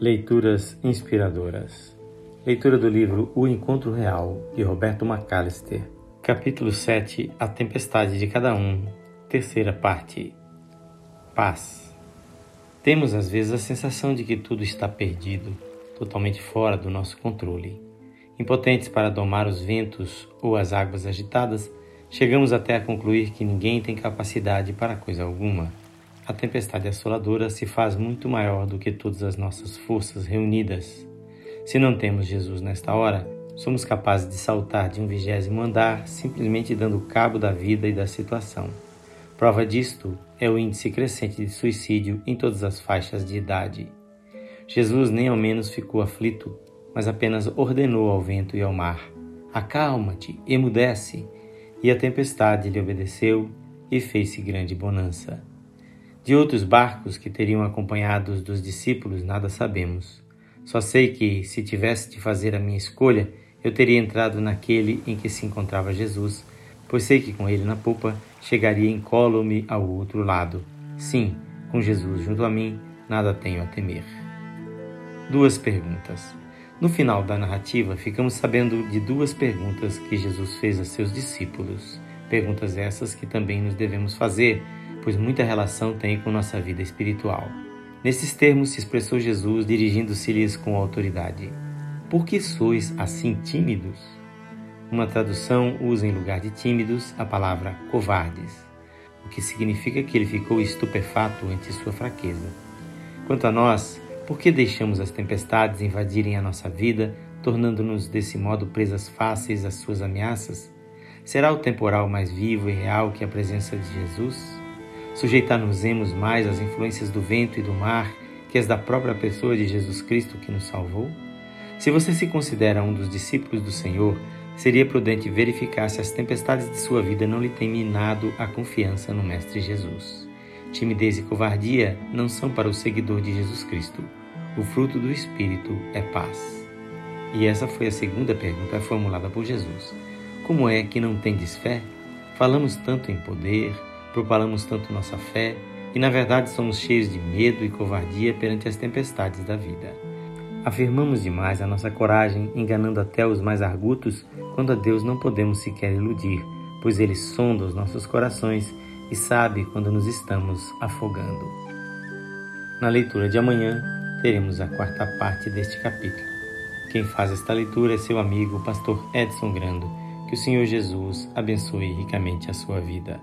Leituras inspiradoras. Leitura do livro O Encontro Real, de Roberto McAllister. Capítulo 7 A Tempestade de Cada Um. Terceira parte. Paz. Temos às vezes a sensação de que tudo está perdido, totalmente fora do nosso controle. Impotentes para domar os ventos ou as águas agitadas, chegamos até a concluir que ninguém tem capacidade para coisa alguma a tempestade assoladora se faz muito maior do que todas as nossas forças reunidas. Se não temos Jesus nesta hora, somos capazes de saltar de um vigésimo andar simplesmente dando cabo da vida e da situação. Prova disto é o índice crescente de suicídio em todas as faixas de idade. Jesus nem ao menos ficou aflito, mas apenas ordenou ao vento e ao mar: Acalma-te, emudece. E a tempestade lhe obedeceu e fez-se grande bonança. De outros barcos que teriam acompanhado os dos discípulos, nada sabemos. Só sei que, se tivesse de fazer a minha escolha, eu teria entrado naquele em que se encontrava Jesus, pois sei que com ele na popa chegaria incólume ao outro lado. Sim, com Jesus junto a mim, nada tenho a temer. Duas perguntas. No final da narrativa, ficamos sabendo de duas perguntas que Jesus fez a seus discípulos. Perguntas essas que também nos devemos fazer pois muita relação tem com nossa vida espiritual. Nesses termos se expressou Jesus dirigindo-se-lhes com autoridade. Por que sois assim tímidos? Uma tradução usa em lugar de tímidos a palavra covardes, o que significa que ele ficou estupefato ante sua fraqueza. Quanto a nós, por que deixamos as tempestades invadirem a nossa vida, tornando-nos desse modo presas fáceis às suas ameaças? Será o temporal mais vivo e real que a presença de Jesus? Sujeitar-nos-emos mais às influências do vento e do mar que as da própria pessoa de Jesus Cristo que nos salvou? Se você se considera um dos discípulos do Senhor, seria prudente verificar se as tempestades de sua vida não lhe têm minado a confiança no Mestre Jesus. Timidez e covardia não são para o seguidor de Jesus Cristo. O fruto do Espírito é paz. E essa foi a segunda pergunta formulada por Jesus. Como é que não tendes fé? Falamos tanto em poder, propalamos tanto nossa fé e, na verdade, somos cheios de medo e covardia perante as tempestades da vida. Afirmamos demais a nossa coragem, enganando até os mais argutos, quando a Deus não podemos sequer iludir, pois Ele sonda os nossos corações e sabe quando nos estamos afogando. Na leitura de amanhã, teremos a quarta parte deste capítulo. Quem faz esta leitura é seu amigo, pastor Edson Grando. Que o Senhor Jesus abençoe ricamente a sua vida.